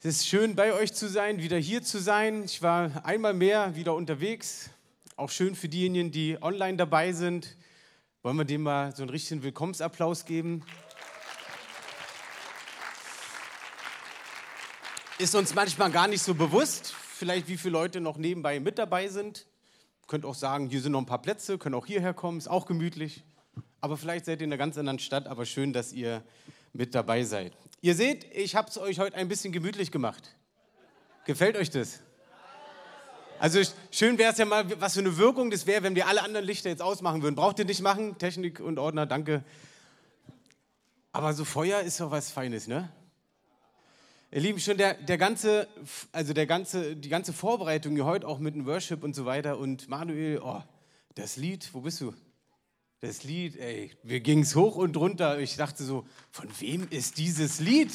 Es ist schön, bei euch zu sein, wieder hier zu sein. Ich war einmal mehr wieder unterwegs. Auch schön für diejenigen, die online dabei sind. Wollen wir dem mal so einen richtigen Willkommensapplaus geben? Ist uns manchmal gar nicht so bewusst, vielleicht wie viele Leute noch nebenbei mit dabei sind. Könnt auch sagen, hier sind noch ein paar Plätze, können auch hierher kommen, ist auch gemütlich. Aber vielleicht seid ihr in einer ganz anderen Stadt, aber schön, dass ihr mit dabei seid. Ihr seht, ich habe es euch heute ein bisschen gemütlich gemacht. Gefällt euch das? Also schön wäre es ja mal, was für eine Wirkung das wäre, wenn wir alle anderen Lichter jetzt ausmachen würden. Braucht ihr nicht machen, Technik und Ordner, danke. Aber so Feuer ist doch was Feines, ne? Ihr Lieben, schon der, der ganze, also der ganze, die ganze Vorbereitung hier heute auch mit dem Worship und so weiter und Manuel, oh, das Lied, wo bist du? Das Lied, ey, wir gingen es hoch und runter. Ich dachte so, von wem ist dieses Lied?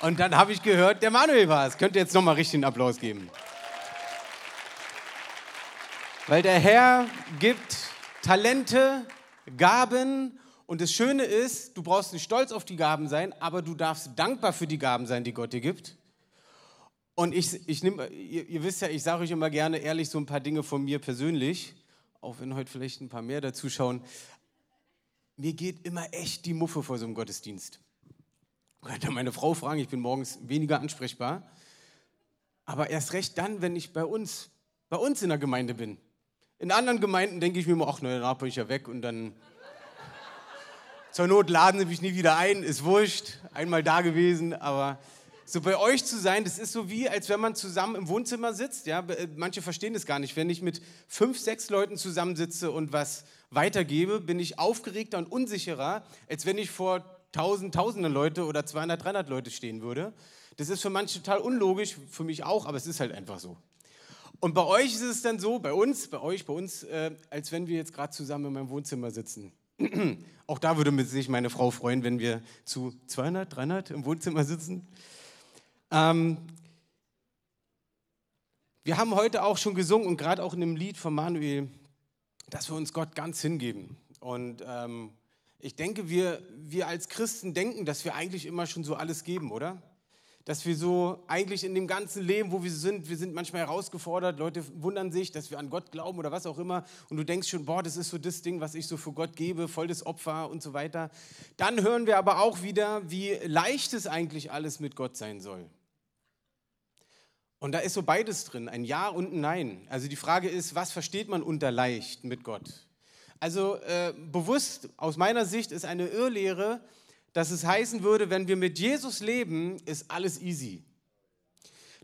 Und dann habe ich gehört, der Manuel war es. Könnt ihr jetzt nochmal richtig einen Applaus geben? Weil der Herr gibt Talente, Gaben und das Schöne ist, du brauchst nicht stolz auf die Gaben sein, aber du darfst dankbar für die Gaben sein, die Gott dir gibt. Und ich, ich nehme, ihr, ihr wisst ja, ich sage euch immer gerne ehrlich so ein paar Dinge von mir persönlich auch wenn heute vielleicht ein paar mehr dazu schauen, mir geht immer echt die Muffe vor so einem Gottesdienst. Ich könnte meine Frau fragen, ich bin morgens weniger ansprechbar. Aber erst recht dann, wenn ich bei uns, bei uns in der Gemeinde bin. In anderen Gemeinden denke ich mir immer, ach, na, dann bin ich ja weg und dann zur Not laden sie mich nie wieder ein, ist wurscht, einmal da gewesen, aber so bei euch zu sein, das ist so wie, als wenn man zusammen im Wohnzimmer sitzt. Ja? Äh, manche verstehen das gar nicht. Wenn ich mit fünf, sechs Leuten zusammensitze und was weitergebe, bin ich aufgeregter und unsicherer, als wenn ich vor tausend, tausende Leute oder 200, 300 Leute stehen würde. Das ist für manche total unlogisch, für mich auch, aber es ist halt einfach so. Und bei euch ist es dann so, bei uns, bei euch, bei uns, äh, als wenn wir jetzt gerade zusammen in meinem Wohnzimmer sitzen. auch da würde sich meine Frau freuen, wenn wir zu 200, 300 im Wohnzimmer sitzen. Ähm, wir haben heute auch schon gesungen und gerade auch in dem Lied von Manuel, dass wir uns Gott ganz hingeben. Und ähm, ich denke, wir, wir als Christen denken, dass wir eigentlich immer schon so alles geben, oder? dass wir so eigentlich in dem ganzen Leben, wo wir sind, wir sind manchmal herausgefordert, Leute wundern sich, dass wir an Gott glauben oder was auch immer und du denkst schon, boah, das ist so das Ding, was ich so für Gott gebe, voll das Opfer und so weiter. Dann hören wir aber auch wieder, wie leicht es eigentlich alles mit Gott sein soll. Und da ist so beides drin, ein Ja und ein Nein. Also die Frage ist, was versteht man unter leicht mit Gott? Also äh, bewusst aus meiner Sicht ist eine Irrlehre, dass es heißen würde, wenn wir mit Jesus leben, ist alles easy.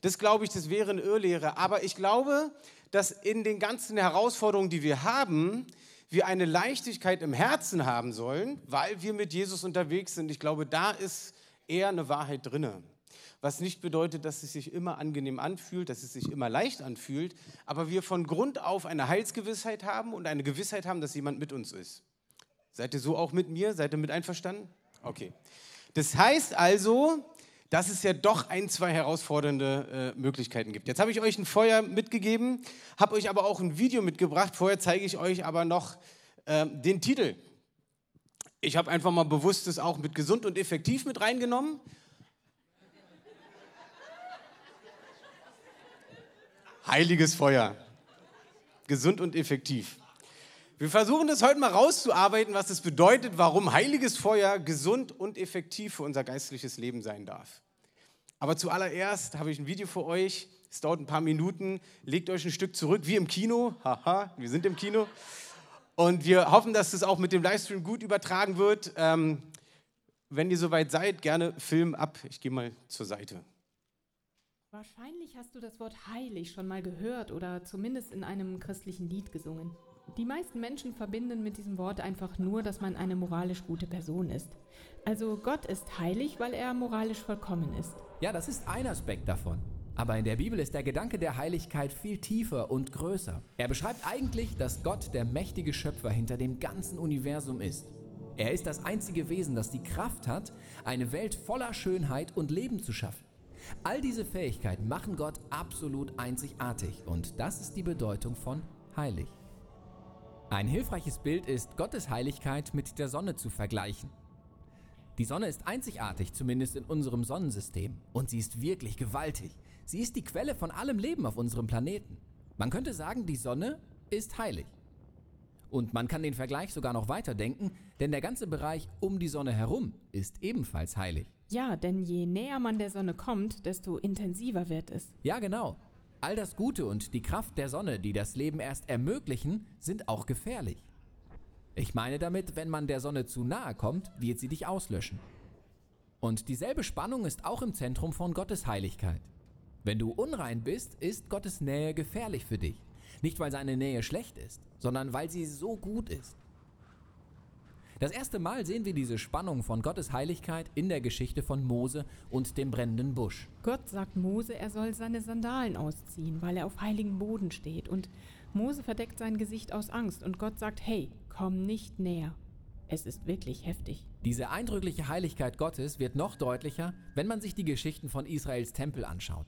Das glaube ich, das wäre eine Irrlehre. Aber ich glaube, dass in den ganzen Herausforderungen, die wir haben, wir eine Leichtigkeit im Herzen haben sollen, weil wir mit Jesus unterwegs sind. Ich glaube, da ist eher eine Wahrheit drinne. Was nicht bedeutet, dass es sich immer angenehm anfühlt, dass es sich immer leicht anfühlt, aber wir von Grund auf eine Heilsgewissheit haben und eine Gewissheit haben, dass jemand mit uns ist. Seid ihr so auch mit mir? Seid ihr mit einverstanden? Okay. Das heißt also, dass es ja doch ein, zwei herausfordernde äh, Möglichkeiten gibt. Jetzt habe ich euch ein Feuer mitgegeben, habe euch aber auch ein Video mitgebracht. Vorher zeige ich euch aber noch äh, den Titel. Ich habe einfach mal bewusst das auch mit gesund und effektiv mit reingenommen. Heiliges Feuer. Gesund und effektiv. Wir versuchen das heute mal rauszuarbeiten, was es bedeutet, warum heiliges Feuer gesund und effektiv für unser geistliches Leben sein darf. Aber zuallererst habe ich ein Video für euch. Es dauert ein paar Minuten. Legt euch ein Stück zurück, wie im Kino. Haha, wir sind im Kino. Und wir hoffen, dass es auch mit dem Livestream gut übertragen wird. Ähm, wenn ihr soweit seid, gerne Film ab. Ich gehe mal zur Seite. Wahrscheinlich hast du das Wort heilig schon mal gehört oder zumindest in einem christlichen Lied gesungen. Die meisten Menschen verbinden mit diesem Wort einfach nur, dass man eine moralisch gute Person ist. Also Gott ist heilig, weil er moralisch vollkommen ist. Ja, das ist ein Aspekt davon. Aber in der Bibel ist der Gedanke der Heiligkeit viel tiefer und größer. Er beschreibt eigentlich, dass Gott der mächtige Schöpfer hinter dem ganzen Universum ist. Er ist das einzige Wesen, das die Kraft hat, eine Welt voller Schönheit und Leben zu schaffen. All diese Fähigkeiten machen Gott absolut einzigartig und das ist die Bedeutung von heilig. Ein hilfreiches Bild ist, Gottes Heiligkeit mit der Sonne zu vergleichen. Die Sonne ist einzigartig, zumindest in unserem Sonnensystem. Und sie ist wirklich gewaltig. Sie ist die Quelle von allem Leben auf unserem Planeten. Man könnte sagen, die Sonne ist heilig. Und man kann den Vergleich sogar noch weiterdenken, denn der ganze Bereich um die Sonne herum ist ebenfalls heilig. Ja, denn je näher man der Sonne kommt, desto intensiver wird es. Ja, genau. All das Gute und die Kraft der Sonne, die das Leben erst ermöglichen, sind auch gefährlich. Ich meine damit, wenn man der Sonne zu nahe kommt, wird sie dich auslöschen. Und dieselbe Spannung ist auch im Zentrum von Gottes Heiligkeit. Wenn du unrein bist, ist Gottes Nähe gefährlich für dich. Nicht weil seine Nähe schlecht ist, sondern weil sie so gut ist. Das erste Mal sehen wir diese Spannung von Gottes Heiligkeit in der Geschichte von Mose und dem brennenden Busch. Gott sagt Mose, er soll seine Sandalen ausziehen, weil er auf heiligen Boden steht. Und Mose verdeckt sein Gesicht aus Angst und Gott sagt, hey, komm nicht näher. Es ist wirklich heftig. Diese eindrückliche Heiligkeit Gottes wird noch deutlicher, wenn man sich die Geschichten von Israels Tempel anschaut.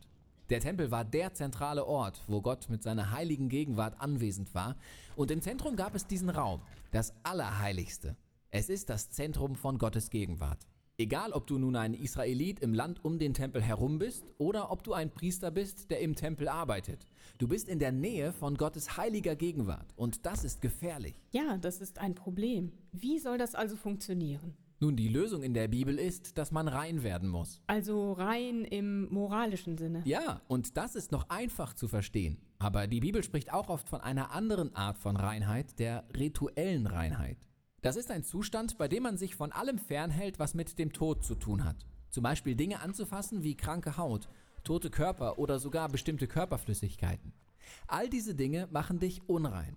Der Tempel war der zentrale Ort, wo Gott mit seiner heiligen Gegenwart anwesend war, und im Zentrum gab es diesen Raum, das Allerheiligste. Es ist das Zentrum von Gottes Gegenwart. Egal, ob du nun ein Israelit im Land um den Tempel herum bist oder ob du ein Priester bist, der im Tempel arbeitet. Du bist in der Nähe von Gottes heiliger Gegenwart und das ist gefährlich. Ja, das ist ein Problem. Wie soll das also funktionieren? Nun, die Lösung in der Bibel ist, dass man rein werden muss. Also rein im moralischen Sinne. Ja, und das ist noch einfach zu verstehen. Aber die Bibel spricht auch oft von einer anderen Art von Reinheit, der rituellen Reinheit. Das ist ein Zustand, bei dem man sich von allem fernhält, was mit dem Tod zu tun hat. Zum Beispiel Dinge anzufassen wie kranke Haut, tote Körper oder sogar bestimmte Körperflüssigkeiten. All diese Dinge machen dich unrein.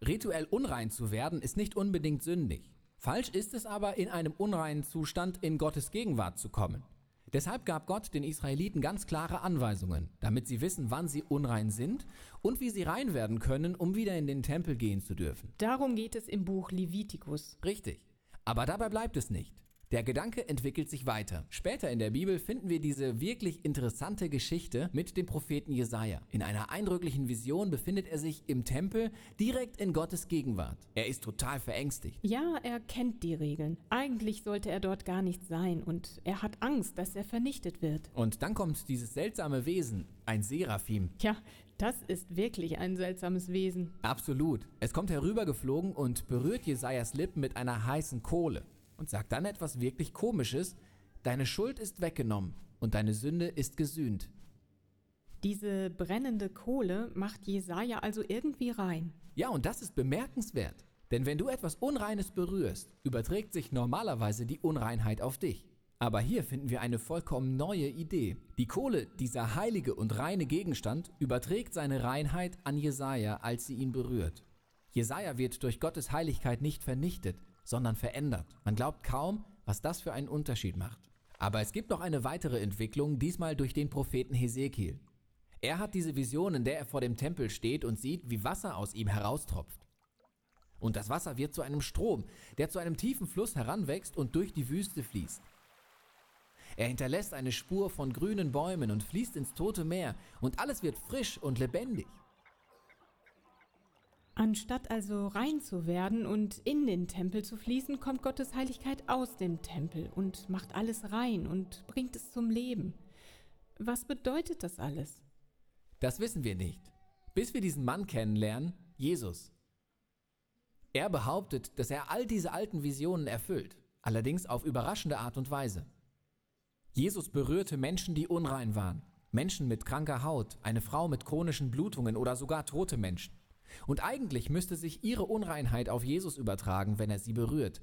Rituell unrein zu werden ist nicht unbedingt sündig. Falsch ist es aber, in einem unreinen Zustand in Gottes Gegenwart zu kommen. Deshalb gab Gott den Israeliten ganz klare Anweisungen, damit sie wissen, wann sie unrein sind und wie sie rein werden können, um wieder in den Tempel gehen zu dürfen. Darum geht es im Buch Levitikus. Richtig. Aber dabei bleibt es nicht. Der Gedanke entwickelt sich weiter. Später in der Bibel finden wir diese wirklich interessante Geschichte mit dem Propheten Jesaja. In einer eindrücklichen Vision befindet er sich im Tempel direkt in Gottes Gegenwart. Er ist total verängstigt. Ja, er kennt die Regeln. Eigentlich sollte er dort gar nicht sein und er hat Angst, dass er vernichtet wird. Und dann kommt dieses seltsame Wesen, ein Seraphim. Ja, das ist wirklich ein seltsames Wesen. Absolut. Es kommt herübergeflogen und berührt Jesajas Lippen mit einer heißen Kohle und sagt dann etwas wirklich Komisches. Deine Schuld ist weggenommen und deine Sünde ist gesühnt. Diese brennende Kohle macht Jesaja also irgendwie rein. Ja, und das ist bemerkenswert. Denn wenn du etwas Unreines berührst, überträgt sich normalerweise die Unreinheit auf dich. Aber hier finden wir eine vollkommen neue Idee. Die Kohle, dieser heilige und reine Gegenstand, überträgt seine Reinheit an Jesaja, als sie ihn berührt. Jesaja wird durch Gottes Heiligkeit nicht vernichtet, sondern verändert. Man glaubt kaum, was das für einen Unterschied macht. Aber es gibt noch eine weitere Entwicklung, diesmal durch den Propheten Hesekiel. Er hat diese Vision, in der er vor dem Tempel steht und sieht, wie Wasser aus ihm heraustropft. Und das Wasser wird zu einem Strom, der zu einem tiefen Fluss heranwächst und durch die Wüste fließt. Er hinterlässt eine Spur von grünen Bäumen und fließt ins tote Meer, und alles wird frisch und lebendig. Anstatt also rein zu werden und in den Tempel zu fließen, kommt Gottes Heiligkeit aus dem Tempel und macht alles rein und bringt es zum Leben. Was bedeutet das alles? Das wissen wir nicht, bis wir diesen Mann kennenlernen, Jesus. Er behauptet, dass er all diese alten Visionen erfüllt, allerdings auf überraschende Art und Weise. Jesus berührte Menschen, die unrein waren, Menschen mit kranker Haut, eine Frau mit chronischen Blutungen oder sogar tote Menschen. Und eigentlich müsste sich ihre Unreinheit auf Jesus übertragen, wenn er sie berührt.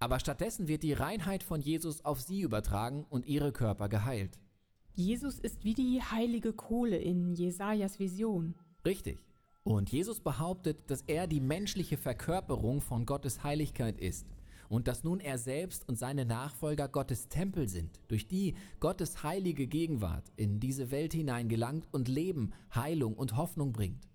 Aber stattdessen wird die Reinheit von Jesus auf sie übertragen und ihre Körper geheilt. Jesus ist wie die heilige Kohle in Jesajas Vision. Richtig. Und Jesus behauptet, dass er die menschliche Verkörperung von Gottes Heiligkeit ist und dass nun er selbst und seine Nachfolger Gottes Tempel sind, durch die Gottes heilige Gegenwart in diese Welt hineingelangt und Leben, Heilung und Hoffnung bringt.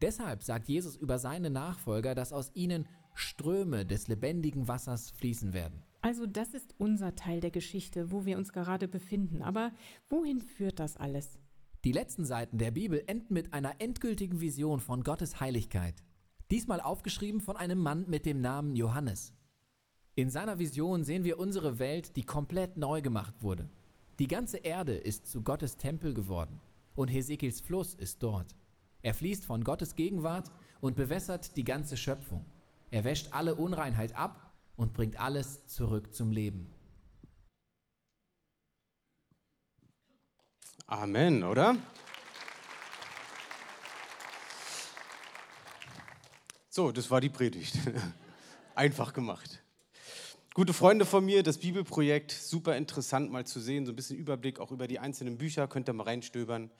Deshalb sagt Jesus über seine Nachfolger, dass aus ihnen Ströme des lebendigen Wassers fließen werden. Also das ist unser Teil der Geschichte, wo wir uns gerade befinden. Aber wohin führt das alles? Die letzten Seiten der Bibel enden mit einer endgültigen Vision von Gottes Heiligkeit. Diesmal aufgeschrieben von einem Mann mit dem Namen Johannes. In seiner Vision sehen wir unsere Welt, die komplett neu gemacht wurde. Die ganze Erde ist zu Gottes Tempel geworden und Hesekiels Fluss ist dort. Er fließt von Gottes Gegenwart und bewässert die ganze Schöpfung. Er wäscht alle Unreinheit ab und bringt alles zurück zum Leben. Amen, oder? So, das war die Predigt. Einfach gemacht. Gute Freunde von mir, das Bibelprojekt, super interessant mal zu sehen, so ein bisschen Überblick auch über die einzelnen Bücher, könnt ihr mal reinstöbern.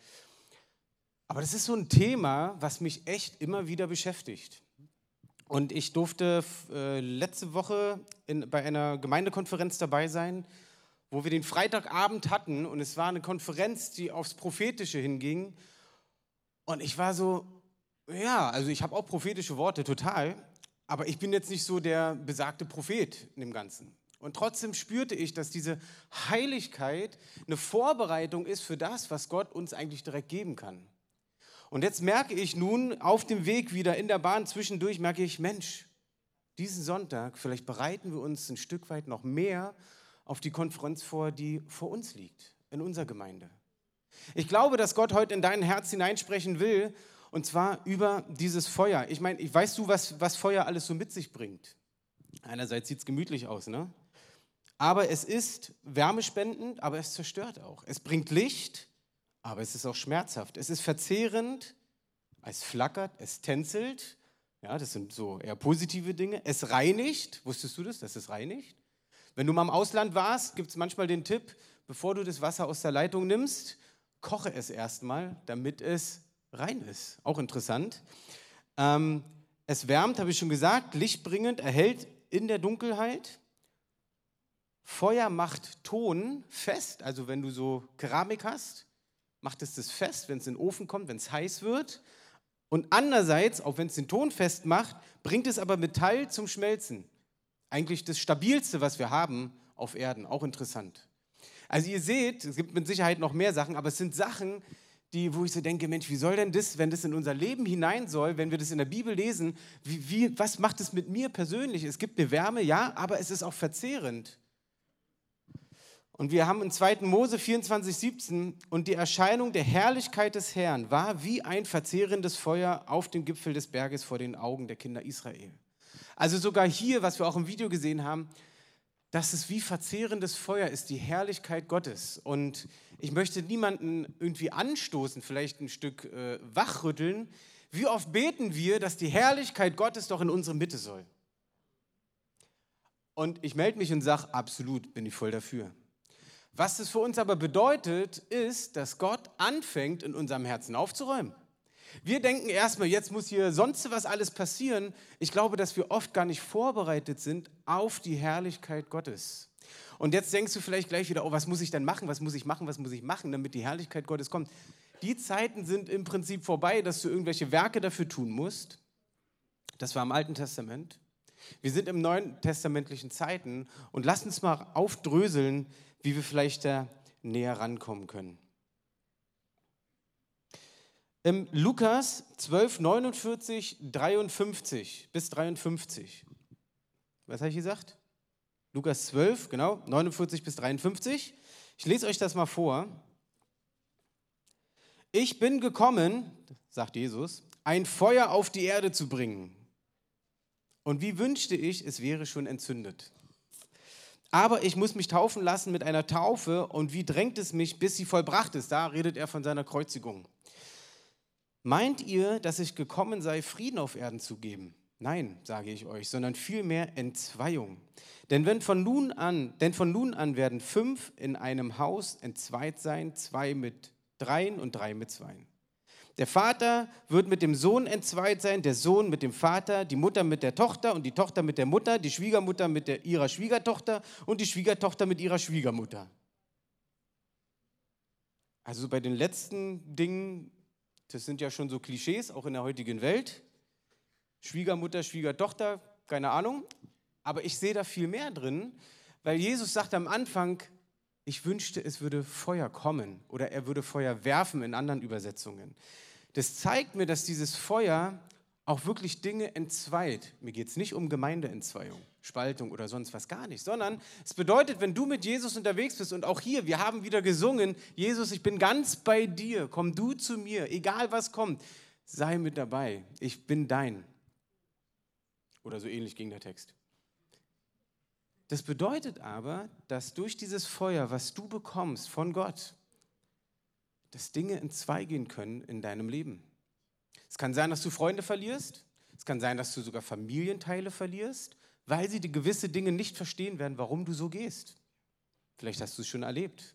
Aber das ist so ein Thema, was mich echt immer wieder beschäftigt. Und ich durfte äh, letzte Woche in, bei einer Gemeindekonferenz dabei sein, wo wir den Freitagabend hatten und es war eine Konferenz, die aufs Prophetische hinging. Und ich war so, ja, also ich habe auch prophetische Worte, total, aber ich bin jetzt nicht so der besagte Prophet in dem Ganzen. Und trotzdem spürte ich, dass diese Heiligkeit eine Vorbereitung ist für das, was Gott uns eigentlich direkt geben kann. Und jetzt merke ich nun auf dem Weg wieder in der Bahn zwischendurch, merke ich, Mensch, diesen Sonntag, vielleicht bereiten wir uns ein Stück weit noch mehr auf die Konferenz vor, die vor uns liegt, in unserer Gemeinde. Ich glaube, dass Gott heute in dein Herz hineinsprechen will, und zwar über dieses Feuer. Ich meine, weißt du, was, was Feuer alles so mit sich bringt? Einerseits sieht es gemütlich aus, ne? Aber es ist wärmespendend, aber es zerstört auch. Es bringt Licht, aber es ist auch schmerzhaft. Es ist verzehrend, es flackert, es tänzelt. Ja, das sind so eher positive Dinge. Es reinigt. Wusstest du das, dass es reinigt? Wenn du mal im Ausland warst, gibt es manchmal den Tipp, bevor du das Wasser aus der Leitung nimmst, koche es erstmal, damit es rein ist. Auch interessant. Ähm, es wärmt, habe ich schon gesagt, lichtbringend, erhält in der Dunkelheit. Feuer macht Ton fest, also wenn du so Keramik hast, macht es das fest, wenn es in den Ofen kommt, wenn es heiß wird. Und andererseits, auch wenn es den Ton fest macht, bringt es aber Metall zum Schmelzen. Eigentlich das Stabilste, was wir haben auf Erden. Auch interessant. Also ihr seht, es gibt mit Sicherheit noch mehr Sachen, aber es sind Sachen, die, wo ich so denke, Mensch, wie soll denn das, wenn das in unser Leben hinein soll, wenn wir das in der Bibel lesen, wie, wie, was macht es mit mir persönlich? Es gibt eine Wärme, ja, aber es ist auch verzehrend. Und wir haben in 2. Mose 24, 17, und die Erscheinung der Herrlichkeit des Herrn war wie ein verzehrendes Feuer auf dem Gipfel des Berges vor den Augen der Kinder Israel. Also sogar hier, was wir auch im Video gesehen haben, dass es wie verzehrendes Feuer ist, die Herrlichkeit Gottes. Und ich möchte niemanden irgendwie anstoßen, vielleicht ein Stück äh, wachrütteln. Wie oft beten wir, dass die Herrlichkeit Gottes doch in unsere Mitte soll? Und ich melde mich und sage, absolut bin ich voll dafür. Was das für uns aber bedeutet, ist, dass Gott anfängt, in unserem Herzen aufzuräumen. Wir denken erstmal, jetzt muss hier sonst was alles passieren. Ich glaube, dass wir oft gar nicht vorbereitet sind auf die Herrlichkeit Gottes. Und jetzt denkst du vielleicht gleich wieder, oh, was muss ich denn machen? Was muss ich machen? Was muss ich machen, damit die Herrlichkeit Gottes kommt? Die Zeiten sind im Prinzip vorbei, dass du irgendwelche Werke dafür tun musst. Das war im Alten Testament. Wir sind im neuen testamentlichen Zeiten und lass uns mal aufdröseln, wie wir vielleicht da näher rankommen können. Im Lukas 12, 49, 53 bis 53. Was habe ich gesagt? Lukas 12, genau, 49 bis 53. Ich lese euch das mal vor. Ich bin gekommen, sagt Jesus, ein Feuer auf die Erde zu bringen. Und wie wünschte ich, es wäre schon entzündet. Aber ich muss mich taufen lassen mit einer Taufe und wie drängt es mich, bis sie vollbracht ist? Da redet er von seiner Kreuzigung. Meint ihr, dass ich gekommen sei, Frieden auf Erden zu geben? Nein, sage ich euch, sondern vielmehr Entzweiung. Denn wenn von nun an, denn von nun an werden fünf in einem Haus entzweit sein, zwei mit dreien und drei mit zweien. Der Vater wird mit dem Sohn entzweit sein, der Sohn mit dem Vater, die Mutter mit der Tochter und die Tochter mit der Mutter, die Schwiegermutter mit der, ihrer Schwiegertochter und die Schwiegertochter mit ihrer Schwiegermutter. Also bei den letzten Dingen, das sind ja schon so Klischees, auch in der heutigen Welt. Schwiegermutter, Schwiegertochter, keine Ahnung. Aber ich sehe da viel mehr drin, weil Jesus sagt am Anfang, ich wünschte, es würde Feuer kommen oder er würde Feuer werfen in anderen Übersetzungen. Das zeigt mir, dass dieses Feuer auch wirklich Dinge entzweit. Mir geht es nicht um Gemeindeentzweiung, Spaltung oder sonst was gar nicht, sondern es bedeutet, wenn du mit Jesus unterwegs bist und auch hier, wir haben wieder gesungen, Jesus, ich bin ganz bei dir, komm du zu mir, egal was kommt, sei mit dabei, ich bin dein. Oder so ähnlich ging der Text. Das bedeutet aber, dass durch dieses Feuer, was du bekommst von Gott, dass Dinge entzweigehen können in deinem Leben. Es kann sein, dass du Freunde verlierst. Es kann sein, dass du sogar Familienteile verlierst, weil sie die gewisse Dinge nicht verstehen werden, warum du so gehst. Vielleicht hast du es schon erlebt.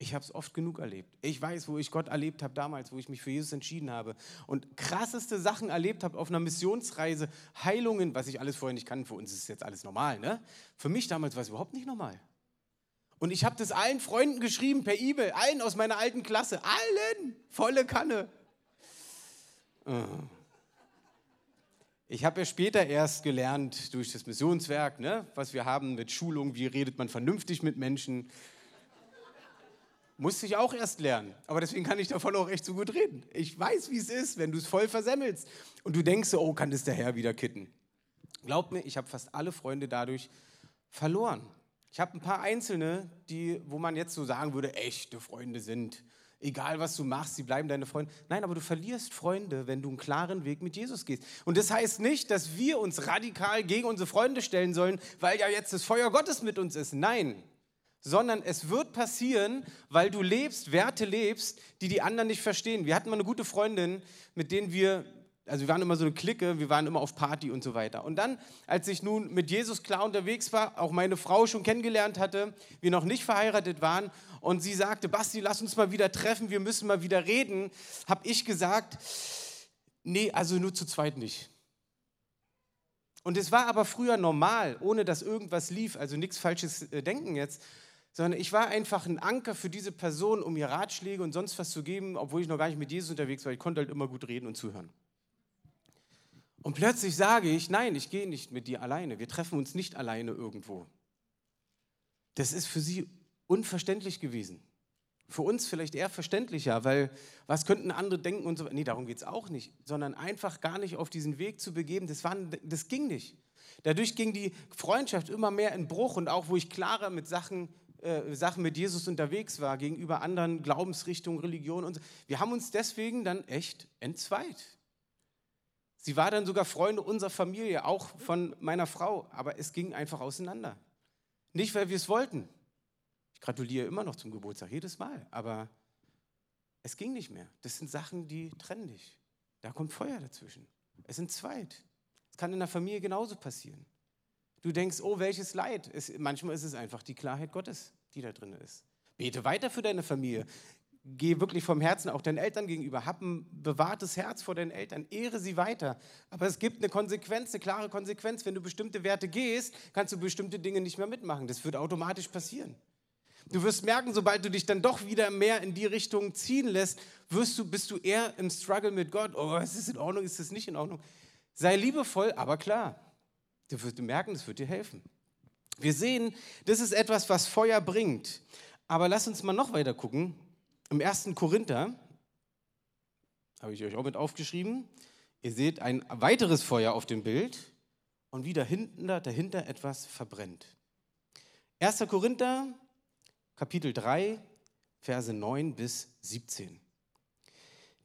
Ich habe es oft genug erlebt. Ich weiß, wo ich Gott erlebt habe damals, wo ich mich für Jesus entschieden habe und krasseste Sachen erlebt habe auf einer Missionsreise, Heilungen, was ich alles vorher nicht kannte. Für uns ist jetzt alles normal, ne? Für mich damals war es überhaupt nicht normal. Und ich habe das allen Freunden geschrieben per E-Mail, allen aus meiner alten Klasse, allen, volle Kanne. Äh. Ich habe ja später erst gelernt durch das Missionswerk, ne, was wir haben mit Schulung, wie redet man vernünftig mit Menschen. Musste ich auch erst lernen. Aber deswegen kann ich davon auch echt so gut reden. Ich weiß, wie es ist, wenn du es voll versemmelst. Und du denkst so, oh, kann das der Herr wieder kitten. Glaub mir, ich habe fast alle Freunde dadurch verloren. Ich habe ein paar Einzelne, die, wo man jetzt so sagen würde, echte Freunde sind. Egal, was du machst, sie bleiben deine Freunde. Nein, aber du verlierst Freunde, wenn du einen klaren Weg mit Jesus gehst. Und das heißt nicht, dass wir uns radikal gegen unsere Freunde stellen sollen, weil ja jetzt das Feuer Gottes mit uns ist. Nein, sondern es wird passieren, weil du lebst, Werte lebst, die die anderen nicht verstehen. Wir hatten mal eine gute Freundin, mit denen wir also wir waren immer so eine Clique, wir waren immer auf Party und so weiter. Und dann, als ich nun mit Jesus klar unterwegs war, auch meine Frau schon kennengelernt hatte, wir noch nicht verheiratet waren und sie sagte, Basti, lass uns mal wieder treffen, wir müssen mal wieder reden, habe ich gesagt, nee, also nur zu zweit nicht. Und es war aber früher normal, ohne dass irgendwas lief, also nichts falsches äh, Denken jetzt, sondern ich war einfach ein Anker für diese Person, um ihr Ratschläge und sonst was zu geben, obwohl ich noch gar nicht mit Jesus unterwegs war. Ich konnte halt immer gut reden und zuhören. Und plötzlich sage ich, nein, ich gehe nicht mit dir alleine. Wir treffen uns nicht alleine irgendwo. Das ist für sie unverständlich gewesen. Für uns vielleicht eher verständlicher, weil was könnten andere denken und so weiter. Nee, darum geht es auch nicht, sondern einfach gar nicht auf diesen Weg zu begeben, das, war, das ging nicht. Dadurch ging die Freundschaft immer mehr in Bruch und auch wo ich klarer mit Sachen, äh, Sachen mit Jesus unterwegs war, gegenüber anderen Glaubensrichtungen, Religionen und so. Wir haben uns deswegen dann echt entzweit. Sie war dann sogar Freunde unserer Familie, auch von meiner Frau, aber es ging einfach auseinander. Nicht, weil wir es wollten. Ich gratuliere immer noch zum Geburtstag, jedes Mal, aber es ging nicht mehr. Das sind Sachen, die trennen dich. Da kommt Feuer dazwischen. Es sind zweit. Es kann in der Familie genauso passieren. Du denkst, oh, welches Leid. Es, manchmal ist es einfach die Klarheit Gottes, die da drin ist. Bete weiter für deine Familie geh wirklich vom Herzen auch deinen Eltern gegenüber. Hab ein bewahrtes Herz vor deinen Eltern. Ehre sie weiter. Aber es gibt eine Konsequenz, eine klare Konsequenz. Wenn du bestimmte Werte gehst, kannst du bestimmte Dinge nicht mehr mitmachen. Das wird automatisch passieren. Du wirst merken, sobald du dich dann doch wieder mehr in die Richtung ziehen lässt, wirst du, bist du eher im Struggle mit Gott. Oh, ist es in Ordnung, ist es nicht in Ordnung? Sei liebevoll, aber klar. Du wirst merken, das wird dir helfen. Wir sehen, das ist etwas, was Feuer bringt. Aber lass uns mal noch weiter gucken. Im 1. Korinther, habe ich euch auch mit aufgeschrieben, ihr seht ein weiteres Feuer auf dem Bild und wie dahinter, dahinter etwas verbrennt. 1. Korinther, Kapitel 3, Verse 9 bis 17.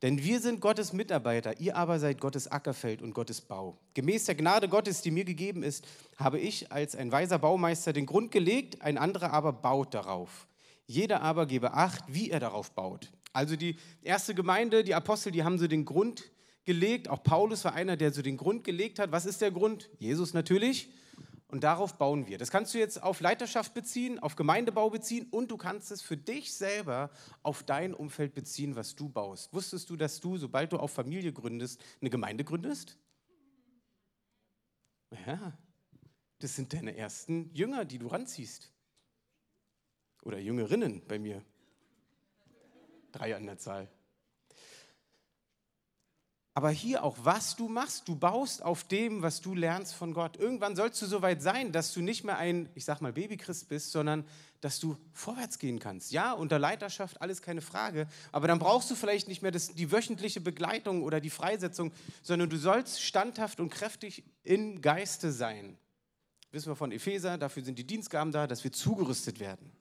Denn wir sind Gottes Mitarbeiter, ihr aber seid Gottes Ackerfeld und Gottes Bau. Gemäß der Gnade Gottes, die mir gegeben ist, habe ich als ein weiser Baumeister den Grund gelegt, ein anderer aber baut darauf. Jeder aber gebe Acht, wie er darauf baut. Also die erste Gemeinde, die Apostel, die haben so den Grund gelegt. Auch Paulus war einer, der so den Grund gelegt hat. Was ist der Grund? Jesus natürlich. Und darauf bauen wir. Das kannst du jetzt auf Leiterschaft beziehen, auf Gemeindebau beziehen und du kannst es für dich selber auf dein Umfeld beziehen, was du baust. Wusstest du, dass du, sobald du auf Familie gründest, eine Gemeinde gründest? Ja, das sind deine ersten Jünger, die du ranziehst. Oder Jüngerinnen bei mir. Drei an der Zahl. Aber hier auch, was du machst, du baust auf dem, was du lernst von Gott. Irgendwann sollst du so weit sein, dass du nicht mehr ein, ich sag mal, Babychrist bist, sondern dass du vorwärts gehen kannst. Ja, unter Leiterschaft, alles keine Frage. Aber dann brauchst du vielleicht nicht mehr das, die wöchentliche Begleitung oder die Freisetzung, sondern du sollst standhaft und kräftig im Geiste sein. Wissen wir von Epheser, dafür sind die Dienstgaben da, dass wir zugerüstet werden.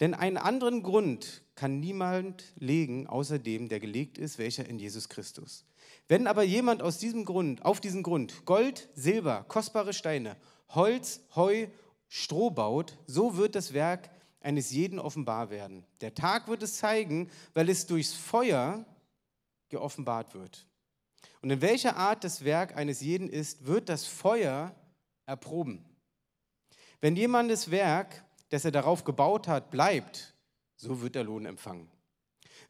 Denn einen anderen Grund kann niemand legen, außer dem, der gelegt ist, welcher in Jesus Christus. Wenn aber jemand aus diesem Grund, auf diesen Grund Gold, Silber, kostbare Steine, Holz, Heu, Stroh baut, so wird das Werk eines jeden offenbar werden. Der Tag wird es zeigen, weil es durchs Feuer geoffenbart wird. Und in welcher Art das Werk eines jeden ist, wird das Feuer erproben. Wenn jemandes Werk das er darauf gebaut hat, bleibt, so wird er Lohn empfangen.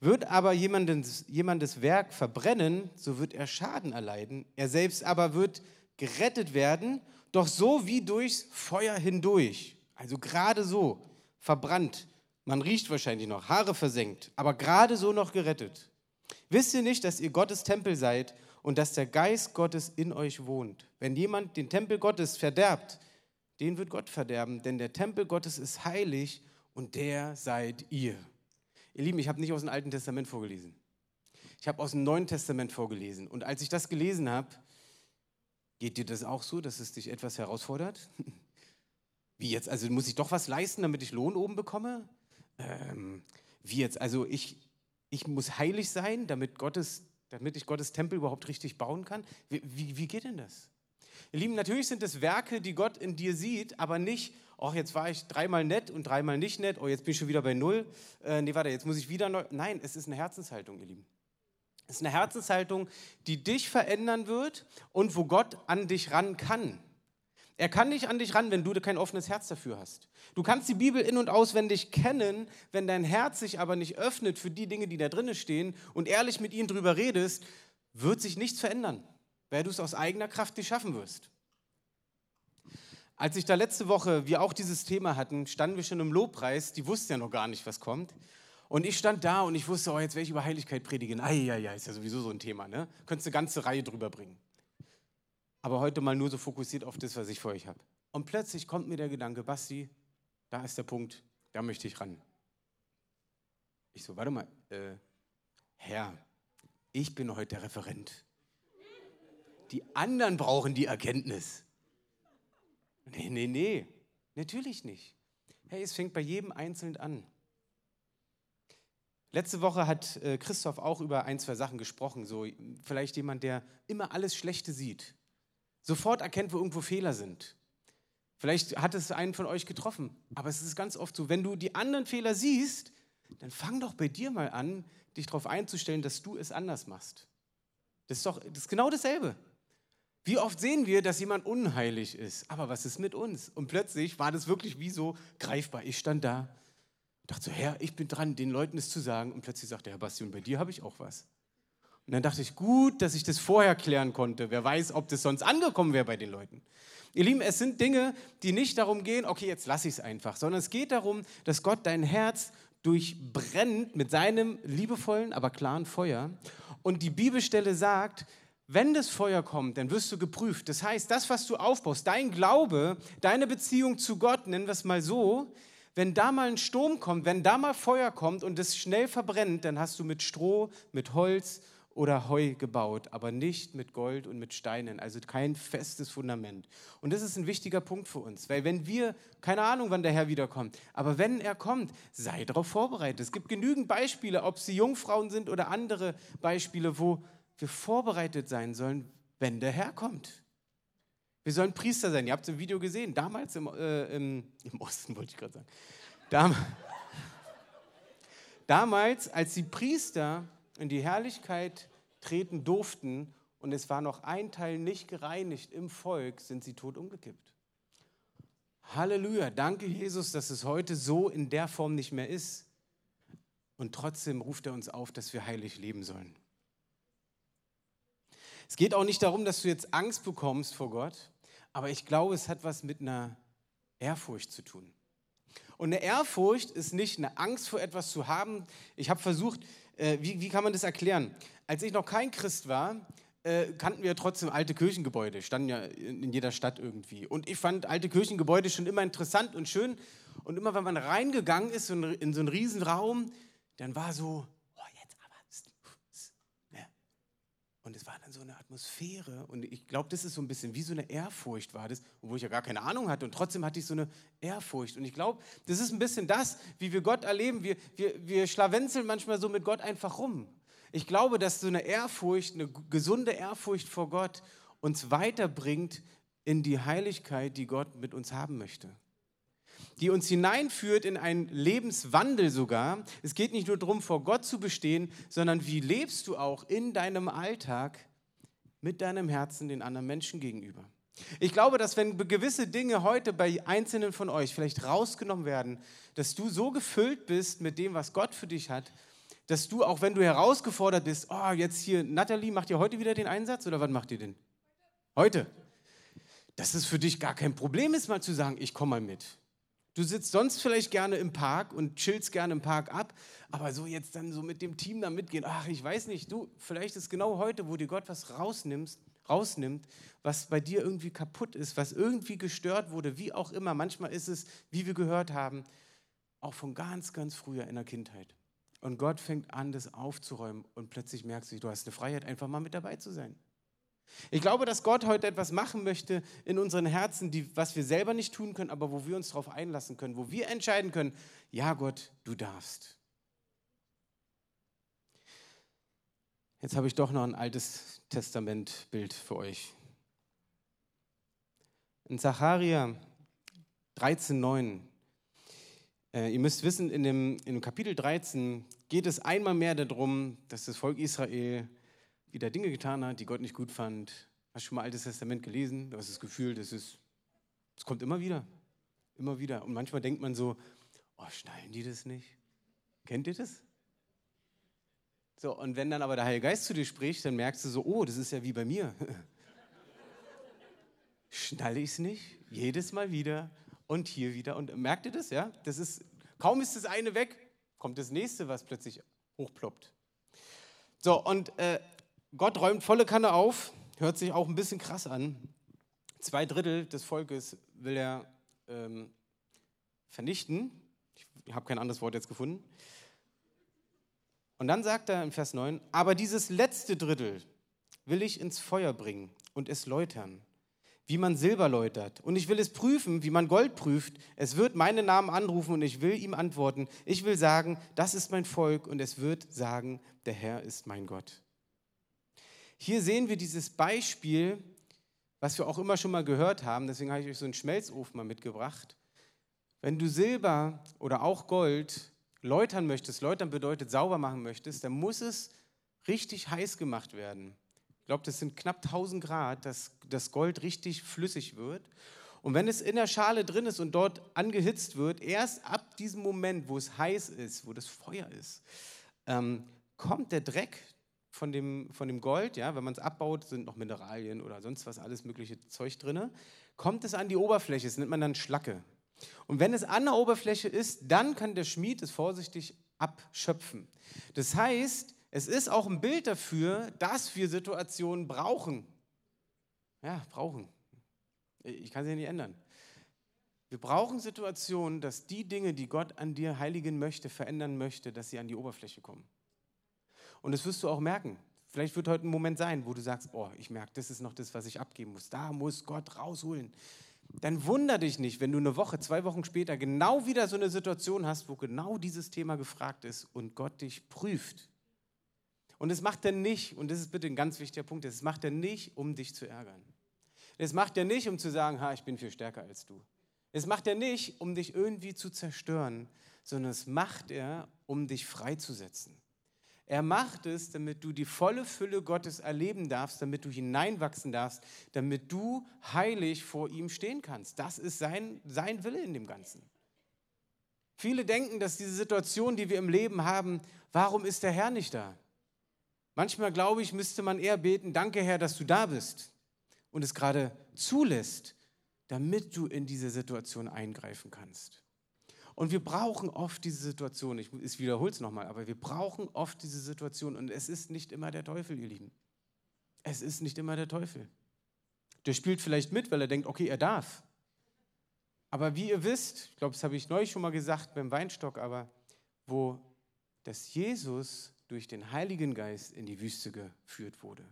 Wird aber jemandes, jemandes Werk verbrennen, so wird er Schaden erleiden. Er selbst aber wird gerettet werden, doch so wie durchs Feuer hindurch. Also gerade so, verbrannt. Man riecht wahrscheinlich noch, Haare versenkt, aber gerade so noch gerettet. Wisst ihr nicht, dass ihr Gottes Tempel seid und dass der Geist Gottes in euch wohnt? Wenn jemand den Tempel Gottes verderbt, den wird Gott verderben, denn der Tempel Gottes ist heilig und der seid ihr. Ihr Lieben, ich habe nicht aus dem Alten Testament vorgelesen. Ich habe aus dem Neuen Testament vorgelesen. Und als ich das gelesen habe, geht dir das auch so, dass es dich etwas herausfordert? Wie jetzt? Also muss ich doch was leisten, damit ich Lohn oben bekomme? Ähm, wie jetzt? Also ich, ich muss heilig sein, damit, Gottes, damit ich Gottes Tempel überhaupt richtig bauen kann? Wie, wie, wie geht denn das? Ihr Lieben, natürlich sind es Werke, die Gott in dir sieht, aber nicht, oh, jetzt war ich dreimal nett und dreimal nicht nett, oh, jetzt bin ich schon wieder bei Null. Äh, nee, warte, jetzt muss ich wieder neu. Nein, es ist eine Herzenshaltung, ihr Lieben. Es ist eine Herzenshaltung, die dich verändern wird und wo Gott an dich ran kann. Er kann nicht an dich ran, wenn du kein offenes Herz dafür hast. Du kannst die Bibel in- und auswendig kennen, wenn dein Herz sich aber nicht öffnet für die Dinge, die da drinnen stehen und ehrlich mit ihnen drüber redest, wird sich nichts verändern weil du es aus eigener Kraft nicht schaffen wirst. Als ich da letzte Woche, wir auch dieses Thema hatten, standen wir schon im Lobpreis, die wussten ja noch gar nicht, was kommt. Und ich stand da und ich wusste, oh, jetzt werde ich über Heiligkeit predigen. Eieiei, ist ja sowieso so ein Thema, ne? Könntest eine ganze Reihe drüber bringen. Aber heute mal nur so fokussiert auf das, was ich für euch habe. Und plötzlich kommt mir der Gedanke, Basti, da ist der Punkt, da möchte ich ran. Ich so, warte mal, äh, Herr, ich bin heute der Referent. Die anderen brauchen die Erkenntnis. Nee, nee, nee, natürlich nicht. Hey, es fängt bei jedem Einzelnen an. Letzte Woche hat äh, Christoph auch über ein, zwei Sachen gesprochen. So, vielleicht jemand, der immer alles Schlechte sieht, sofort erkennt, wo irgendwo Fehler sind. Vielleicht hat es einen von euch getroffen, aber es ist ganz oft so, wenn du die anderen Fehler siehst, dann fang doch bei dir mal an, dich darauf einzustellen, dass du es anders machst. Das ist doch das ist genau dasselbe. Wie oft sehen wir, dass jemand unheilig ist? Aber was ist mit uns? Und plötzlich war das wirklich wie so greifbar. Ich stand da, dachte so, Herr, ich bin dran, den Leuten es zu sagen. Und plötzlich sagte Herr Bastian, bei dir habe ich auch was. Und dann dachte ich, gut, dass ich das vorher klären konnte. Wer weiß, ob das sonst angekommen wäre bei den Leuten. Ihr Lieben, es sind Dinge, die nicht darum gehen, okay, jetzt lasse ich es einfach, sondern es geht darum, dass Gott dein Herz durchbrennt mit seinem liebevollen, aber klaren Feuer. Und die Bibelstelle sagt, wenn das Feuer kommt, dann wirst du geprüft. Das heißt, das, was du aufbaust, dein Glaube, deine Beziehung zu Gott, nennen wir es mal so, wenn da mal ein Sturm kommt, wenn da mal Feuer kommt und es schnell verbrennt, dann hast du mit Stroh, mit Holz oder Heu gebaut, aber nicht mit Gold und mit Steinen, also kein festes Fundament. Und das ist ein wichtiger Punkt für uns, weil wenn wir, keine Ahnung, wann der Herr wiederkommt, aber wenn er kommt, sei darauf vorbereitet. Es gibt genügend Beispiele, ob sie Jungfrauen sind oder andere Beispiele, wo wir vorbereitet sein sollen, wenn der Herr kommt. Wir sollen Priester sein. Ihr habt es im Video gesehen. Damals im, äh, im, im Osten, wollte ich gerade sagen. Dam Damals, als die Priester in die Herrlichkeit treten durften und es war noch ein Teil nicht gereinigt im Volk, sind sie tot umgekippt. Halleluja, danke Jesus, dass es heute so in der Form nicht mehr ist. Und trotzdem ruft er uns auf, dass wir heilig leben sollen. Es geht auch nicht darum, dass du jetzt Angst bekommst vor Gott, aber ich glaube, es hat was mit einer Ehrfurcht zu tun. Und eine Ehrfurcht ist nicht eine Angst vor etwas zu haben. Ich habe versucht, äh, wie, wie kann man das erklären? Als ich noch kein Christ war, äh, kannten wir trotzdem alte Kirchengebäude, standen ja in, in jeder Stadt irgendwie. Und ich fand alte Kirchengebäude schon immer interessant und schön. Und immer, wenn man reingegangen ist in, in so einen Riesenraum, dann war so, Und es war eine Atmosphäre. Und ich glaube, das ist so ein bisschen wie so eine Ehrfurcht war das, obwohl ich ja gar keine Ahnung hatte. Und trotzdem hatte ich so eine Ehrfurcht. Und ich glaube, das ist ein bisschen das, wie wir Gott erleben. Wir, wir, wir schlawenzeln manchmal so mit Gott einfach rum. Ich glaube, dass so eine Ehrfurcht, eine gesunde Ehrfurcht vor Gott uns weiterbringt in die Heiligkeit, die Gott mit uns haben möchte die uns hineinführt in einen Lebenswandel sogar. Es geht nicht nur darum, vor Gott zu bestehen, sondern wie lebst du auch in deinem Alltag mit deinem Herzen den anderen Menschen gegenüber. Ich glaube, dass wenn gewisse Dinge heute bei einzelnen von euch vielleicht rausgenommen werden, dass du so gefüllt bist mit dem, was Gott für dich hat, dass du, auch wenn du herausgefordert bist, oh, jetzt hier, Nathalie, macht ihr heute wieder den Einsatz oder was macht ihr denn? Heute. Dass es für dich gar kein Problem ist, mal zu sagen, ich komme mal mit. Du sitzt sonst vielleicht gerne im Park und chillst gerne im Park ab, aber so jetzt dann so mit dem Team da mitgehen, ach, ich weiß nicht, du, vielleicht ist genau heute, wo dir Gott was rausnimmst, rausnimmt, was bei dir irgendwie kaputt ist, was irgendwie gestört wurde, wie auch immer. Manchmal ist es, wie wir gehört haben, auch von ganz, ganz früher in der Kindheit. Und Gott fängt an, das aufzuräumen und plötzlich merkst du, du hast eine Freiheit, einfach mal mit dabei zu sein. Ich glaube, dass Gott heute etwas machen möchte in unseren Herzen, die, was wir selber nicht tun können, aber wo wir uns darauf einlassen können, wo wir entscheiden können, ja Gott, du darfst. Jetzt habe ich doch noch ein altes Testamentbild für euch. In Zacharia 13,9. Äh, ihr müsst wissen, in dem, in dem Kapitel 13 geht es einmal mehr darum, dass das Volk Israel wieder Dinge getan hat, die Gott nicht gut fand. Hast du schon mal Altes Testament gelesen? Du hast das Gefühl, das ist, es kommt immer wieder, immer wieder. Und manchmal denkt man so, oh, schnallen die das nicht? Kennt ihr das? So, und wenn dann aber der Heilige Geist zu dir spricht, dann merkst du so, oh, das ist ja wie bei mir. Schnalle ich es nicht? Jedes Mal wieder und hier wieder. Und merkt ihr das, ja? Das ist, kaum ist das eine weg, kommt das nächste, was plötzlich hochploppt. So, und äh, Gott räumt volle Kanne auf, hört sich auch ein bisschen krass an. Zwei Drittel des Volkes will er ähm, vernichten. Ich habe kein anderes Wort jetzt gefunden. Und dann sagt er in Vers 9, aber dieses letzte Drittel will ich ins Feuer bringen und es läutern, wie man Silber läutert. Und ich will es prüfen, wie man Gold prüft. Es wird meinen Namen anrufen und ich will ihm antworten. Ich will sagen, das ist mein Volk und es wird sagen, der Herr ist mein Gott. Hier sehen wir dieses Beispiel, was wir auch immer schon mal gehört haben. Deswegen habe ich euch so einen Schmelzofen mal mitgebracht. Wenn du Silber oder auch Gold läutern möchtest, läutern bedeutet sauber machen möchtest, dann muss es richtig heiß gemacht werden. Ich glaube, das sind knapp 1000 Grad, dass das Gold richtig flüssig wird. Und wenn es in der Schale drin ist und dort angehitzt wird, erst ab diesem Moment, wo es heiß ist, wo das Feuer ist, ähm, kommt der Dreck, von dem, von dem Gold, ja, wenn man es abbaut, sind noch Mineralien oder sonst was, alles mögliche Zeug drin, kommt es an die Oberfläche, das nennt man dann Schlacke. Und wenn es an der Oberfläche ist, dann kann der Schmied es vorsichtig abschöpfen. Das heißt, es ist auch ein Bild dafür, dass wir Situationen brauchen. Ja, brauchen. Ich kann sie ja nicht ändern. Wir brauchen Situationen, dass die Dinge, die Gott an dir heiligen möchte, verändern möchte, dass sie an die Oberfläche kommen. Und das wirst du auch merken. Vielleicht wird heute ein Moment sein, wo du sagst, oh, ich merke, das ist noch das, was ich abgeben muss. Da muss Gott rausholen. Dann wunder dich nicht, wenn du eine Woche, zwei Wochen später genau wieder so eine Situation hast, wo genau dieses Thema gefragt ist und Gott dich prüft. Und es macht er nicht, und das ist bitte ein ganz wichtiger Punkt, es macht er nicht, um dich zu ärgern. Es macht er nicht, um zu sagen, ha, ich bin viel stärker als du. Es macht er nicht, um dich irgendwie zu zerstören, sondern es macht er, um dich freizusetzen. Er macht es, damit du die volle Fülle Gottes erleben darfst, damit du hineinwachsen darfst, damit du heilig vor ihm stehen kannst. Das ist sein, sein Wille in dem Ganzen. Viele denken, dass diese Situation, die wir im Leben haben, warum ist der Herr nicht da? Manchmal glaube ich, müsste man eher beten, danke Herr, dass du da bist und es gerade zulässt, damit du in diese Situation eingreifen kannst. Und wir brauchen oft diese Situation, ich, ich wiederhole es nochmal, aber wir brauchen oft diese Situation und es ist nicht immer der Teufel, ihr Lieben. Es ist nicht immer der Teufel. Der spielt vielleicht mit, weil er denkt, okay, er darf. Aber wie ihr wisst, ich glaube, das habe ich neulich schon mal gesagt beim Weinstock, aber wo das Jesus durch den Heiligen Geist in die Wüste geführt wurde.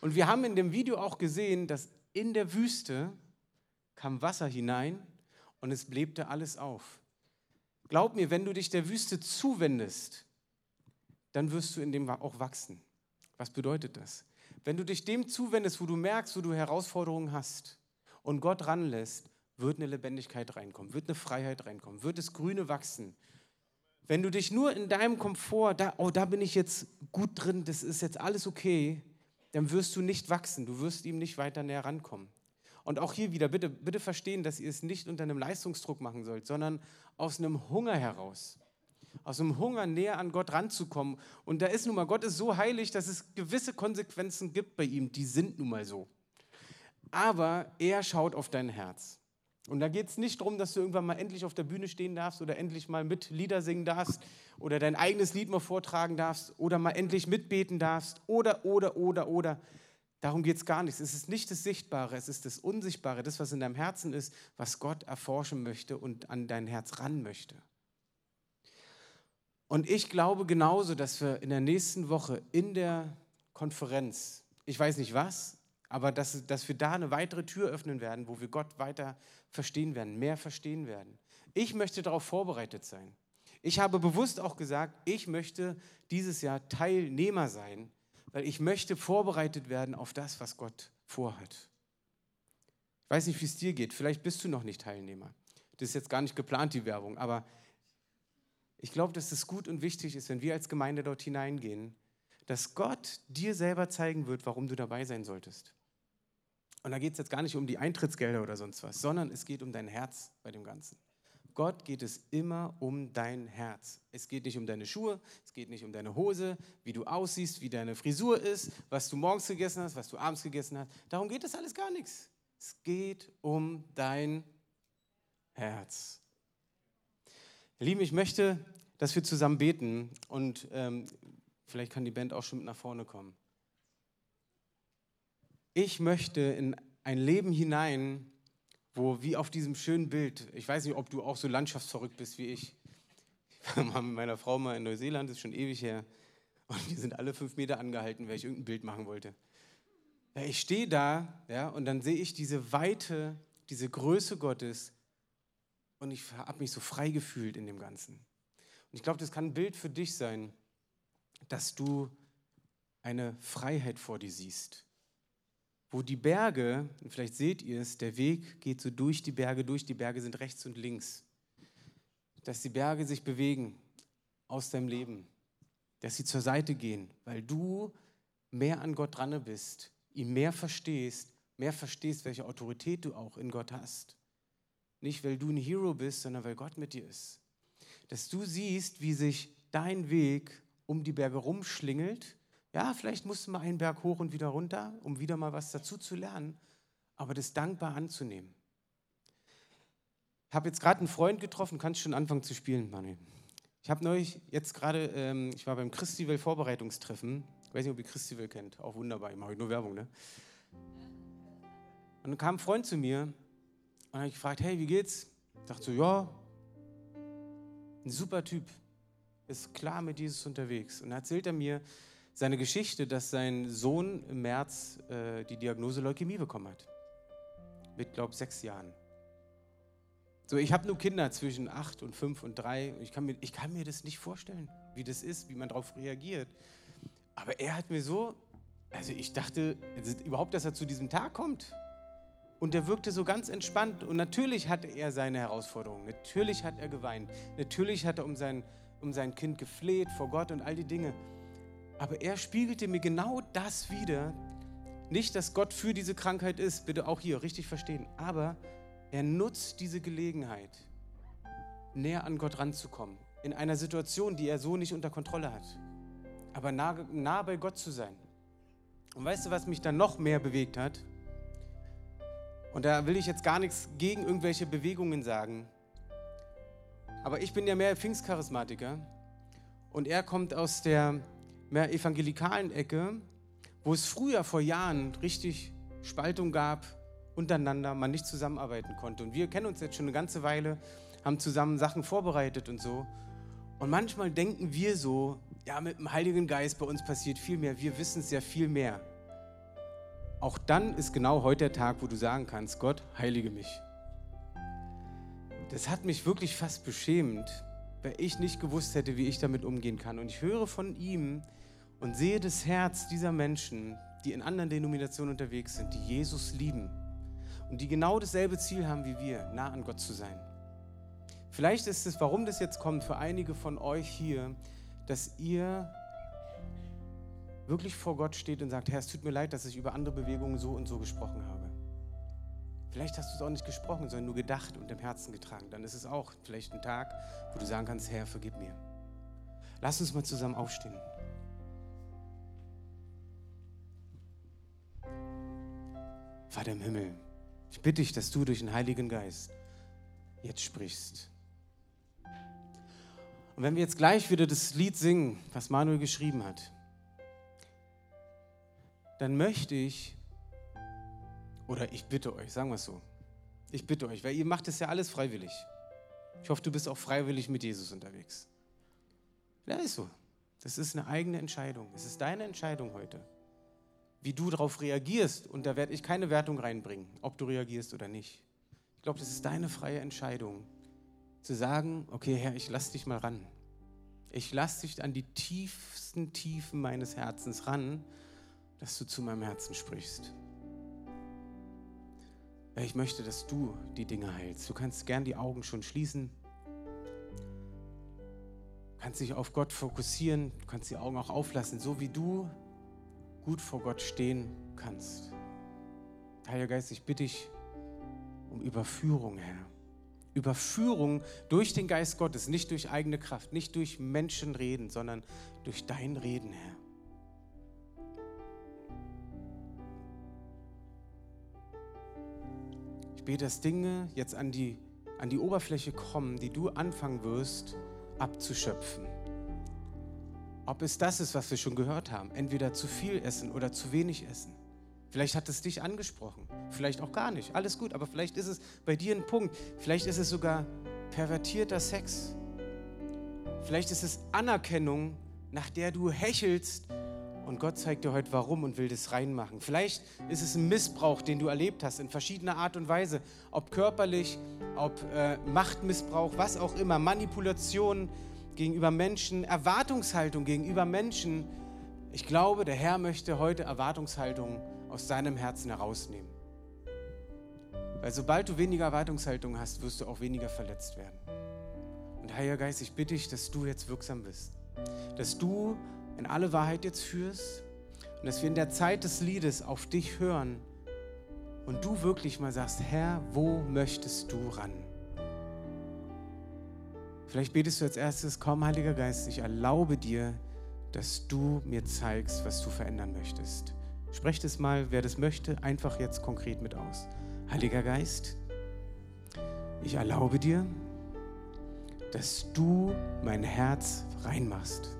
Und wir haben in dem Video auch gesehen, dass in der Wüste kam Wasser hinein und es belebte alles auf. Glaub mir, wenn du dich der Wüste zuwendest, dann wirst du in dem auch wachsen. Was bedeutet das? Wenn du dich dem zuwendest, wo du merkst, wo du Herausforderungen hast und Gott ranlässt, wird eine Lebendigkeit reinkommen, wird eine Freiheit reinkommen, wird das Grüne wachsen. Wenn du dich nur in deinem Komfort, da, oh, da bin ich jetzt gut drin, das ist jetzt alles okay, dann wirst du nicht wachsen, du wirst ihm nicht weiter näher rankommen. Und auch hier wieder, bitte, bitte verstehen, dass ihr es nicht unter einem Leistungsdruck machen sollt, sondern aus einem Hunger heraus. Aus einem Hunger näher an Gott ranzukommen. Und da ist nun mal, Gott ist so heilig, dass es gewisse Konsequenzen gibt bei ihm, die sind nun mal so. Aber er schaut auf dein Herz. Und da geht es nicht darum, dass du irgendwann mal endlich auf der Bühne stehen darfst oder endlich mal mit Lieder singen darfst oder dein eigenes Lied mal vortragen darfst oder mal endlich mitbeten darfst oder, oder, oder, oder. Darum geht es gar nicht. Es ist nicht das Sichtbare, es ist das Unsichtbare, das, was in deinem Herzen ist, was Gott erforschen möchte und an dein Herz ran möchte. Und ich glaube genauso, dass wir in der nächsten Woche in der Konferenz, ich weiß nicht was, aber dass, dass wir da eine weitere Tür öffnen werden, wo wir Gott weiter verstehen werden, mehr verstehen werden. Ich möchte darauf vorbereitet sein. Ich habe bewusst auch gesagt, ich möchte dieses Jahr Teilnehmer sein weil ich möchte vorbereitet werden auf das, was Gott vorhat. Ich weiß nicht, wie es dir geht. Vielleicht bist du noch nicht Teilnehmer. Das ist jetzt gar nicht geplant, die Werbung. Aber ich glaube, dass es gut und wichtig ist, wenn wir als Gemeinde dort hineingehen, dass Gott dir selber zeigen wird, warum du dabei sein solltest. Und da geht es jetzt gar nicht um die Eintrittsgelder oder sonst was, sondern es geht um dein Herz bei dem Ganzen. Gott geht es immer um dein Herz. Es geht nicht um deine Schuhe, es geht nicht um deine Hose, wie du aussiehst, wie deine Frisur ist, was du morgens gegessen hast, was du abends gegessen hast. Darum geht es alles gar nichts. Es geht um dein Herz. Lieben, ich möchte, dass wir zusammen beten und ähm, vielleicht kann die Band auch schon mit nach vorne kommen. Ich möchte in ein Leben hinein, wo wie auf diesem schönen Bild, ich weiß nicht, ob du auch so landschaftsverrückt bist wie ich. Ich war mit meiner Frau mal in Neuseeland, das ist schon ewig her. Und wir sind alle fünf Meter angehalten, weil ich irgendein Bild machen wollte. Ja, ich stehe da ja, und dann sehe ich diese Weite, diese Größe Gottes und ich habe mich so frei gefühlt in dem Ganzen. Und ich glaube, das kann ein Bild für dich sein, dass du eine Freiheit vor dir siehst wo die Berge, vielleicht seht ihr es, der Weg geht so durch die Berge, durch die Berge sind rechts und links. Dass die Berge sich bewegen aus deinem Leben, dass sie zur Seite gehen, weil du mehr an Gott dran bist, ihn mehr verstehst, mehr verstehst, welche Autorität du auch in Gott hast. Nicht, weil du ein Hero bist, sondern weil Gott mit dir ist. Dass du siehst, wie sich dein Weg um die Berge rumschlingelt ja, vielleicht musst du mal einen Berg hoch und wieder runter, um wieder mal was dazu zu lernen, aber das dankbar anzunehmen. Ich habe jetzt gerade einen Freund getroffen, kannst schon anfangen zu spielen, Manuel. Ich habe neulich, jetzt gerade, ähm, ich war beim Christival Vorbereitungstreffen. Ich weiß nicht, ob ihr Christival kennt. Auch wunderbar, ich mache nur Werbung, ne? Und dann kam ein Freund zu mir und habe gefragt, hey, wie geht's? Ich dachte so, ja, ein super Typ, ist klar mit Jesus unterwegs. Und dann erzählt er mir, seine Geschichte, dass sein Sohn im März äh, die Diagnose Leukämie bekommen hat. Mit, glaube ich, sechs Jahren. So, ich habe nur Kinder zwischen acht und fünf und drei. Ich, kann mir, ich kann mir das nicht vorstellen, wie das ist, wie man darauf reagiert. Aber er hat mir so, also ich dachte überhaupt, dass er zu diesem Tag kommt. Und er wirkte so ganz entspannt. Und natürlich hatte er seine Herausforderungen. Natürlich hat er geweint. Natürlich hat er um sein, um sein Kind gefleht vor Gott und all die Dinge. Aber er spiegelte mir genau das wieder. Nicht, dass Gott für diese Krankheit ist, bitte auch hier richtig verstehen, aber er nutzt diese Gelegenheit, näher an Gott ranzukommen, in einer Situation, die er so nicht unter Kontrolle hat, aber nah, nah bei Gott zu sein. Und weißt du, was mich dann noch mehr bewegt hat? Und da will ich jetzt gar nichts gegen irgendwelche Bewegungen sagen. Aber Aber ich bin ja mehr Pfingstcharismatiker und er kommt aus der mehr evangelikalen Ecke, wo es früher vor Jahren richtig Spaltung gab untereinander, man nicht zusammenarbeiten konnte. Und wir kennen uns jetzt schon eine ganze Weile, haben zusammen Sachen vorbereitet und so. Und manchmal denken wir so, ja, mit dem Heiligen Geist bei uns passiert viel mehr, wir wissen es ja viel mehr. Auch dann ist genau heute der Tag, wo du sagen kannst, Gott, heilige mich. Das hat mich wirklich fast beschämt, weil ich nicht gewusst hätte, wie ich damit umgehen kann. Und ich höre von ihm und sehe das Herz dieser Menschen, die in anderen Denominationen unterwegs sind, die Jesus lieben und die genau dasselbe Ziel haben wie wir, nah an Gott zu sein. Vielleicht ist es, warum das jetzt kommt, für einige von euch hier, dass ihr wirklich vor Gott steht und sagt, Herr, es tut mir leid, dass ich über andere Bewegungen so und so gesprochen habe. Vielleicht hast du es auch nicht gesprochen, sondern nur gedacht und im Herzen getragen. Dann ist es auch vielleicht ein Tag, wo du sagen kannst, Herr, vergib mir. Lass uns mal zusammen aufstehen. Vater im Himmel, ich bitte dich, dass du durch den Heiligen Geist jetzt sprichst. Und wenn wir jetzt gleich wieder das Lied singen, was Manuel geschrieben hat, dann möchte ich, oder ich bitte euch, sagen wir es so, ich bitte euch, weil ihr macht es ja alles freiwillig. Ich hoffe, du bist auch freiwillig mit Jesus unterwegs. Ja, ist so. Das ist eine eigene Entscheidung. Es ist deine Entscheidung heute, wie du darauf reagierst. Und da werde ich keine Wertung reinbringen, ob du reagierst oder nicht. Ich glaube, das ist deine freie Entscheidung, zu sagen, okay Herr, ich lass dich mal ran. Ich lass dich an die tiefsten Tiefen meines Herzens ran, dass du zu meinem Herzen sprichst. Ich möchte, dass du die Dinge heilst. Du kannst gern die Augen schon schließen. Du kannst dich auf Gott fokussieren. Du kannst die Augen auch auflassen, so wie du gut vor Gott stehen kannst. Heiliger Geist, ich bitte dich um Überführung, Herr. Überführung durch den Geist Gottes, nicht durch eigene Kraft, nicht durch Menschenreden, sondern durch dein Reden, Herr. Ich bete, dass Dinge jetzt an die, an die Oberfläche kommen, die du anfangen wirst abzuschöpfen. Ob es das ist, was wir schon gehört haben, entweder zu viel essen oder zu wenig essen. Vielleicht hat es dich angesprochen, vielleicht auch gar nicht. Alles gut, aber vielleicht ist es bei dir ein Punkt. Vielleicht ist es sogar pervertierter Sex. Vielleicht ist es Anerkennung, nach der du hechelst und Gott zeigt dir heute warum und will das reinmachen. Vielleicht ist es ein Missbrauch, den du erlebt hast in verschiedener Art und Weise, ob körperlich, ob äh, Machtmissbrauch, was auch immer, Manipulation gegenüber Menschen, Erwartungshaltung gegenüber Menschen. Ich glaube, der Herr möchte heute Erwartungshaltung aus deinem Herzen herausnehmen. Weil sobald du weniger Erwartungshaltung hast, wirst du auch weniger verletzt werden. Und Heiliger Geist, ich bitte dich, dass du jetzt wirksam bist. Dass du in alle Wahrheit jetzt führst und dass wir in der Zeit des Liedes auf dich hören und du wirklich mal sagst, Herr, wo möchtest du ran? Vielleicht betest du als erstes, komm, Heiliger Geist, ich erlaube dir, dass du mir zeigst, was du verändern möchtest. Sprecht es mal, wer das möchte, einfach jetzt konkret mit aus. Heiliger Geist, ich erlaube dir, dass du mein Herz reinmachst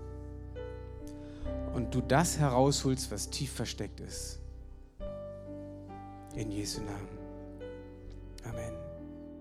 und du das herausholst, was tief versteckt ist. In Jesu Namen. Amen.